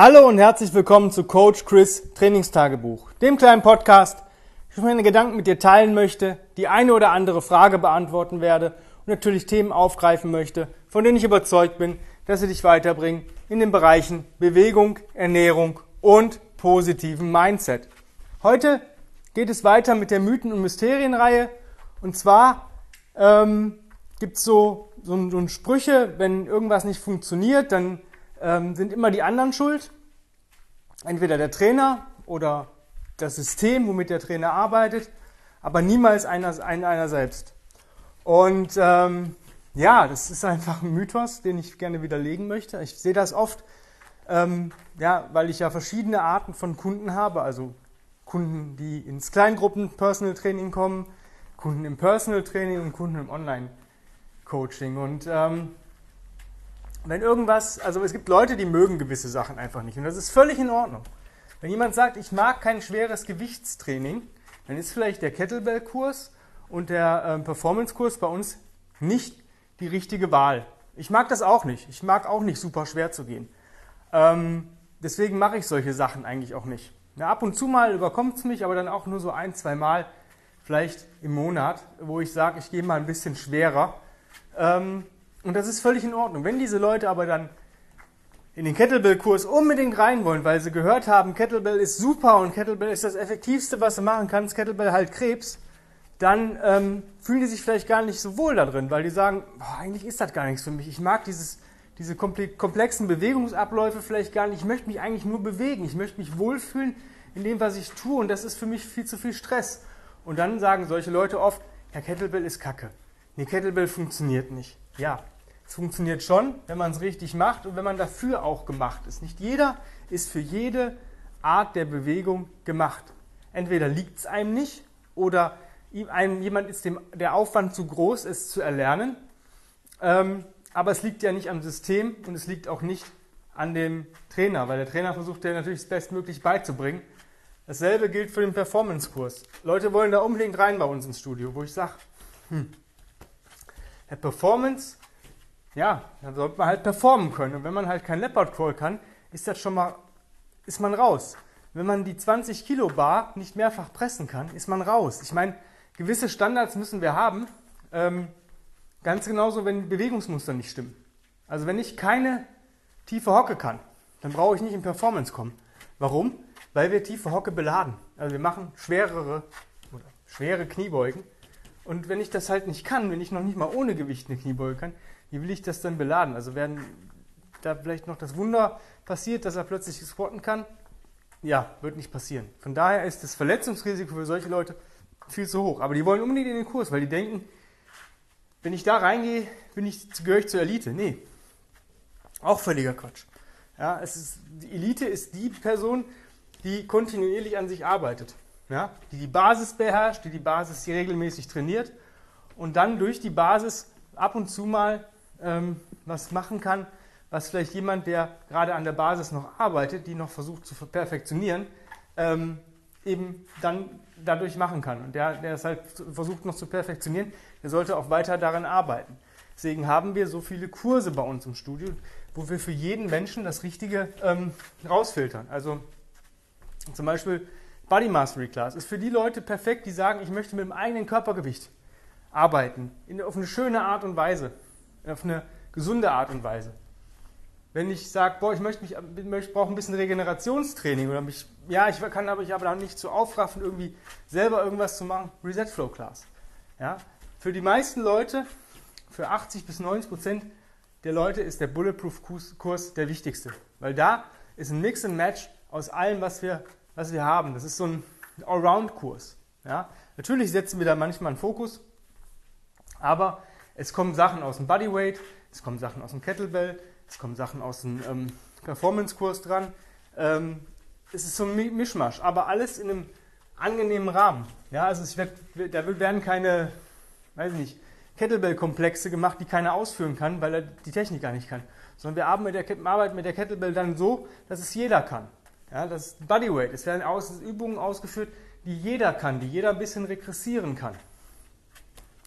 Hallo und herzlich willkommen zu Coach Chris Trainingstagebuch, dem kleinen Podcast, ich meine Gedanken mit dir teilen möchte, die eine oder andere Frage beantworten werde und natürlich Themen aufgreifen möchte, von denen ich überzeugt bin, dass sie dich weiterbringen in den Bereichen Bewegung, Ernährung und positiven Mindset. Heute geht es weiter mit der Mythen- und Mysterienreihe und zwar ähm, gibt es so, so, so Sprüche, wenn irgendwas nicht funktioniert, dann ähm, sind immer die anderen schuld. Entweder der Trainer oder das System, womit der Trainer arbeitet, aber niemals einer, einer selbst. Und ähm, ja, das ist einfach ein Mythos, den ich gerne widerlegen möchte. Ich sehe das oft, ähm, ja, weil ich ja verschiedene Arten von Kunden habe, also Kunden, die ins Kleingruppen Personal Training kommen, Kunden im Personal Training und Kunden im Online Coaching. Und ähm, wenn irgendwas, also es gibt Leute, die mögen gewisse Sachen einfach nicht und das ist völlig in Ordnung. Wenn jemand sagt, ich mag kein schweres Gewichtstraining, dann ist vielleicht der Kettlebell-Kurs und der äh, Performance-Kurs bei uns nicht die richtige Wahl. Ich mag das auch nicht. Ich mag auch nicht super schwer zu gehen. Ähm, deswegen mache ich solche Sachen eigentlich auch nicht. Ja, ab und zu mal überkommt es mich, aber dann auch nur so ein, zwei Mal, vielleicht im Monat, wo ich sage, ich gehe mal ein bisschen schwerer. Ähm, und das ist völlig in Ordnung. Wenn diese Leute aber dann in den Kettlebell-Kurs unbedingt rein wollen, weil sie gehört haben, Kettlebell ist super und Kettlebell ist das Effektivste, was du machen kannst, Kettlebell halt Krebs, dann ähm, fühlen die sich vielleicht gar nicht so wohl da drin, weil die sagen, boah, eigentlich ist das gar nichts für mich. Ich mag dieses, diese komplexen Bewegungsabläufe vielleicht gar nicht. Ich möchte mich eigentlich nur bewegen. Ich möchte mich wohlfühlen in dem, was ich tue und das ist für mich viel zu viel Stress. Und dann sagen solche Leute oft, ja, Kettlebell ist Kacke. Nee, Kettlebell funktioniert nicht. Ja, es funktioniert schon, wenn man es richtig macht und wenn man dafür auch gemacht ist. Nicht jeder ist für jede Art der Bewegung gemacht. Entweder liegt es einem nicht oder einem, jemand ist dem, der Aufwand zu groß, es zu erlernen. Ähm, aber es liegt ja nicht am System und es liegt auch nicht an dem Trainer, weil der Trainer versucht ja natürlich das bestmöglich beizubringen. Dasselbe gilt für den Performance-Kurs. Leute wollen da unbedingt rein bei uns ins Studio, wo ich sage, hm, der Performance, ja, dann sollte man halt performen können. Und wenn man halt kein Leopard Crawl kann, ist das schon mal, ist man raus. Wenn man die 20 Kilo Bar nicht mehrfach pressen kann, ist man raus. Ich meine, gewisse Standards müssen wir haben. Ähm, ganz genauso, wenn Bewegungsmuster nicht stimmen. Also wenn ich keine tiefe Hocke kann, dann brauche ich nicht in Performance kommen. Warum? Weil wir tiefe Hocke beladen. Also wir machen schwerere oder schwere Kniebeugen und wenn ich das halt nicht kann, wenn ich noch nicht mal ohne Gewicht eine Kniebeuge kann, wie will ich das dann beladen? Also werden da vielleicht noch das Wunder passiert, dass er plötzlich squatten kann? Ja, wird nicht passieren. Von daher ist das Verletzungsrisiko für solche Leute viel zu hoch. Aber die wollen unbedingt in den Kurs, weil die denken, wenn ich da reingehe, bin ich, gehöre ich zur Elite. Nee, auch völliger Quatsch. Ja, es ist, die Elite ist die Person, die kontinuierlich an sich arbeitet ja, die die Basis beherrscht, die die Basis regelmäßig trainiert und dann durch die Basis ab und zu mal ähm, was machen kann, was vielleicht jemand, der gerade an der Basis noch arbeitet, die noch versucht zu perfektionieren, ähm, eben dann dadurch machen kann. Und der, der es halt versucht noch zu perfektionieren, der sollte auch weiter daran arbeiten. Deswegen haben wir so viele Kurse bei uns im Studio, wo wir für jeden Menschen das Richtige ähm, rausfiltern. Also zum Beispiel Body Mastery Class ist für die Leute perfekt, die sagen, ich möchte mit dem eigenen Körpergewicht arbeiten. In, auf eine schöne Art und Weise. Auf eine gesunde Art und Weise. Wenn ich sage, boah, ich möchte mich, ich brauche ein bisschen Regenerationstraining oder mich, ja, ich kann aber ich aber nicht so aufraffen, irgendwie selber irgendwas zu machen, Reset Flow Class. Ja? Für die meisten Leute, für 80 bis 90 Prozent der Leute ist der Bulletproof Kurs der wichtigste, weil da ist ein Mix and Match aus allem, was wir was wir haben. Das ist so ein Allround-Kurs. Ja? Natürlich setzen wir da manchmal einen Fokus, aber es kommen Sachen aus dem Bodyweight, es kommen Sachen aus dem Kettlebell, es kommen Sachen aus dem ähm, Performance-Kurs dran. Ähm, es ist so ein Mischmasch, aber alles in einem angenehmen Rahmen. Ja, also es wird, da werden keine, weiß ich nicht, Kettlebell-Komplexe gemacht, die keiner ausführen kann, weil er die Technik gar nicht kann. Sondern wir arbeiten mit der, arbeiten mit der Kettlebell dann so, dass es jeder kann. Ja, das ist Bodyweight. Es werden aus, Übungen ausgeführt, die jeder kann, die jeder ein bisschen regressieren kann.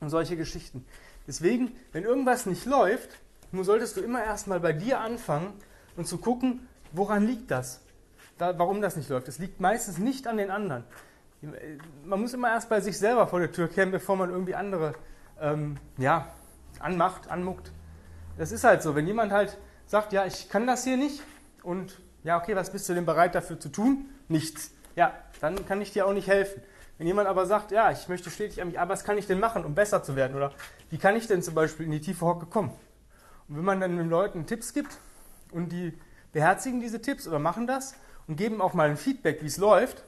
Und solche Geschichten. Deswegen, wenn irgendwas nicht läuft, nun solltest du immer erstmal bei dir anfangen und zu gucken, woran liegt das? Da, warum das nicht läuft? Es liegt meistens nicht an den anderen. Man muss immer erst bei sich selber vor der Tür kehren, bevor man irgendwie andere ähm, ja, anmacht, anmuckt. Das ist halt so. Wenn jemand halt sagt, ja, ich kann das hier nicht und ja, okay, was bist du denn bereit dafür zu tun? Nichts. Ja, dann kann ich dir auch nicht helfen. Wenn jemand aber sagt, ja, ich möchte stetig an mich, aber was kann ich denn machen, um besser zu werden? Oder wie kann ich denn zum Beispiel in die tiefe Hocke kommen? Und wenn man dann den Leuten Tipps gibt und die beherzigen diese Tipps oder machen das und geben auch mal ein Feedback, wie es läuft,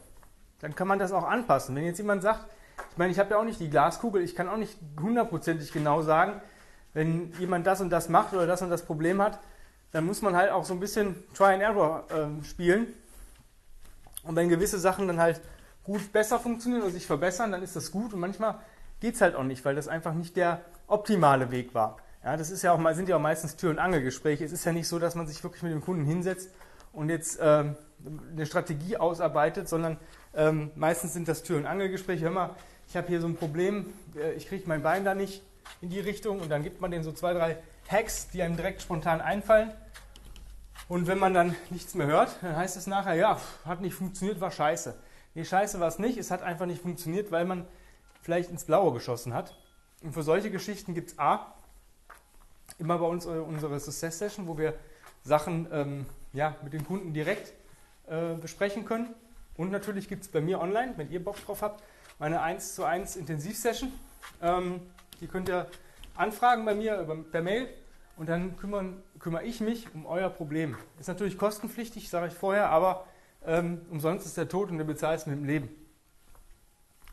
dann kann man das auch anpassen. Wenn jetzt jemand sagt, ich meine, ich habe ja auch nicht die Glaskugel, ich kann auch nicht hundertprozentig genau sagen, wenn jemand das und das macht oder das und das Problem hat, dann muss man halt auch so ein bisschen Try and Error äh, spielen. Und wenn gewisse Sachen dann halt gut besser funktionieren und sich verbessern, dann ist das gut. Und manchmal geht es halt auch nicht, weil das einfach nicht der optimale Weg war. Ja, das ist ja auch mal, sind ja auch meistens Tür- und Angelgespräche. Es ist ja nicht so, dass man sich wirklich mit dem Kunden hinsetzt und jetzt ähm, eine Strategie ausarbeitet, sondern ähm, meistens sind das Tür- und Angelgespräche. Hör mal, ich habe hier so ein Problem, äh, ich kriege mein Bein da nicht in die Richtung und dann gibt man denen so zwei, drei Hacks, die einem direkt spontan einfallen. Und wenn man dann nichts mehr hört, dann heißt es nachher, ja, hat nicht funktioniert, war scheiße. Nee, scheiße war es nicht, es hat einfach nicht funktioniert, weil man vielleicht ins Blaue geschossen hat. Und für solche Geschichten gibt es A, immer bei uns unsere Success Session, wo wir Sachen ähm, ja, mit den Kunden direkt äh, besprechen können. Und natürlich gibt es bei mir online, wenn ihr Bock drauf habt, meine 1 zu 1 Intensivsession. Ähm, die könnt ihr anfragen bei mir über, per Mail und dann kümmern, kümmere ich mich um euer Problem. Ist natürlich kostenpflichtig, sage ich vorher, aber ähm, umsonst ist der Tod und du bezahlst mit dem Leben.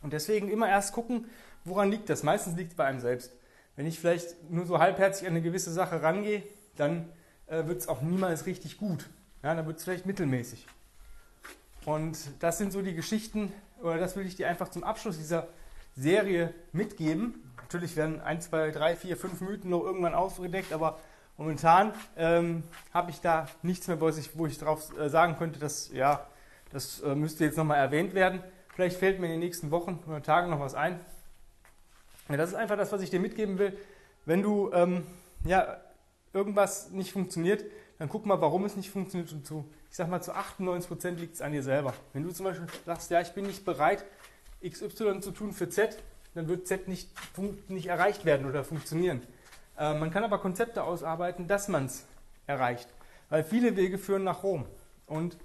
Und deswegen immer erst gucken, woran liegt das. Meistens liegt es bei einem selbst. Wenn ich vielleicht nur so halbherzig an eine gewisse Sache rangehe, dann äh, wird es auch niemals richtig gut. Ja, dann wird es vielleicht mittelmäßig. Und das sind so die Geschichten, oder das will ich dir einfach zum Abschluss dieser Serie mitgeben. Natürlich werden 1, 2, 3, 4, 5 Mythen noch irgendwann aufgedeckt, aber momentan ähm, habe ich da nichts mehr, wo ich, darauf äh, sagen könnte, dass ja, das äh, müsste jetzt nochmal erwähnt werden. Vielleicht fällt mir in den nächsten Wochen oder Tagen noch was ein. Ja, das ist einfach das, was ich dir mitgeben will. Wenn du ähm, ja, irgendwas nicht funktioniert, dann guck mal, warum es nicht funktioniert und zu, ich sag mal, zu 98 Prozent liegt es an dir selber. Wenn du zum Beispiel sagst, ja, ich bin nicht bereit, XY zu tun für Z, dann wird Z nicht, nicht erreicht werden oder funktionieren. Äh, man kann aber Konzepte ausarbeiten, dass man es erreicht. Weil viele Wege führen nach Rom. Und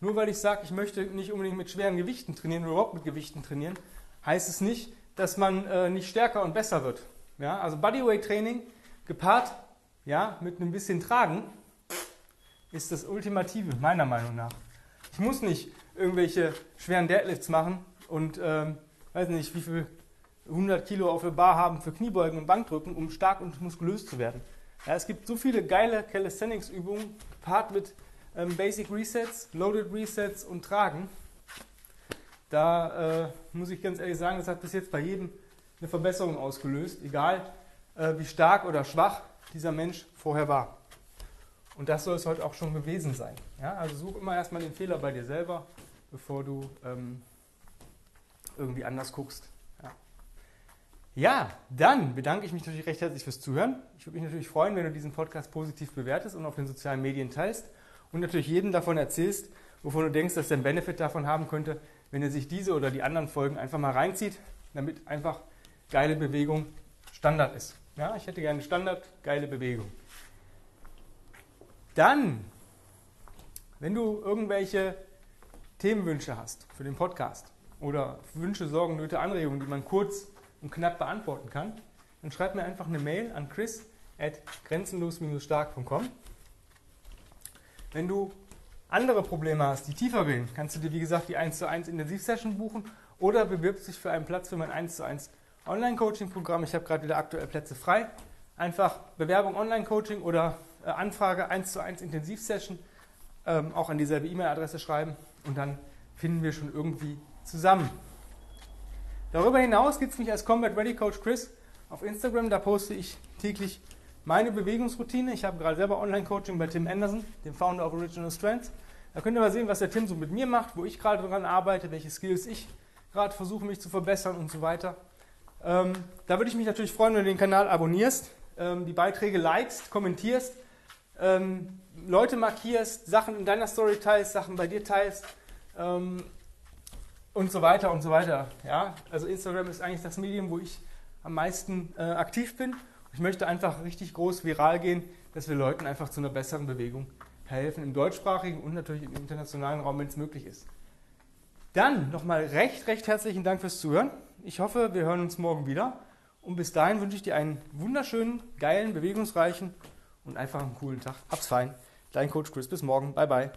nur weil ich sage, ich möchte nicht unbedingt mit schweren Gewichten trainieren oder überhaupt mit Gewichten trainieren, heißt es nicht, dass man äh, nicht stärker und besser wird. Ja? Also Bodyweight Training gepaart ja, mit einem bisschen Tragen ist das Ultimative, meiner Meinung nach. Ich muss nicht irgendwelche schweren Deadlifts machen und ähm, weiß nicht, wie viel 100 Kilo auf der Bar haben für Kniebeugen und Bankdrücken, um stark und muskulös zu werden. Ja, es gibt so viele geile Calisthenics-Übungen, gepaart mit ähm, Basic Resets, Loaded Resets und Tragen. Da äh, muss ich ganz ehrlich sagen, das hat bis jetzt bei jedem eine Verbesserung ausgelöst, egal äh, wie stark oder schwach dieser Mensch vorher war. Und das soll es heute auch schon gewesen sein. Ja, also such immer erstmal den Fehler bei dir selber, bevor du ähm, irgendwie anders guckst. Ja. dann bedanke ich mich natürlich recht herzlich fürs Zuhören. Ich würde mich natürlich freuen, wenn du diesen Podcast positiv bewertest und auf den sozialen Medien teilst und natürlich jedem davon erzählst, wovon du denkst, dass der einen Benefit davon haben könnte, wenn er sich diese oder die anderen Folgen einfach mal reinzieht, damit einfach geile Bewegung Standard ist. Ja, ich hätte gerne Standard, geile Bewegung. Dann, wenn du irgendwelche Themenwünsche hast für den Podcast oder Wünsche, Sorgen, Nöte, Anregungen, die man kurz und knapp beantworten kann, dann schreib mir einfach eine Mail an chris at grenzenlos-stark.com. Wenn du andere Probleme hast, die tiefer gehen, kannst du dir wie gesagt die 1 zu 1 Intensivsession buchen oder bewirbst dich für einen Platz für mein 1 zu 1 Online-Coaching-Programm. Ich habe gerade wieder aktuell Plätze frei. Einfach Bewerbung Online-Coaching oder äh, Anfrage 1 zu 1 Intensivsession ähm, auch an dieselbe E-Mail-Adresse schreiben und dann finden wir schon irgendwie zusammen. Darüber hinaus gibt es mich als Combat Ready Coach Chris auf Instagram. Da poste ich täglich meine Bewegungsroutine. Ich habe gerade selber Online-Coaching bei Tim Anderson, dem Founder of Original Strengths. Da könnt ihr mal sehen, was der Tim so mit mir macht, wo ich gerade daran arbeite, welche Skills ich gerade versuche, mich zu verbessern und so weiter. Ähm, da würde ich mich natürlich freuen, wenn du den Kanal abonnierst, ähm, die Beiträge likest, kommentierst ähm, Leute markierst, Sachen in deiner Story teilst, Sachen bei dir teilst ähm, und so weiter und so weiter. Ja? Also Instagram ist eigentlich das Medium, wo ich am meisten äh, aktiv bin. Ich möchte einfach richtig groß viral gehen, dass wir Leuten einfach zu einer besseren Bewegung helfen, im deutschsprachigen und natürlich im internationalen Raum, wenn es möglich ist. Dann nochmal recht, recht herzlichen Dank fürs Zuhören. Ich hoffe, wir hören uns morgen wieder. Und bis dahin wünsche ich dir einen wunderschönen, geilen, bewegungsreichen und einfach einen coolen Tag. Hab's fein. Dein Coach Chris. Bis morgen. Bye, bye.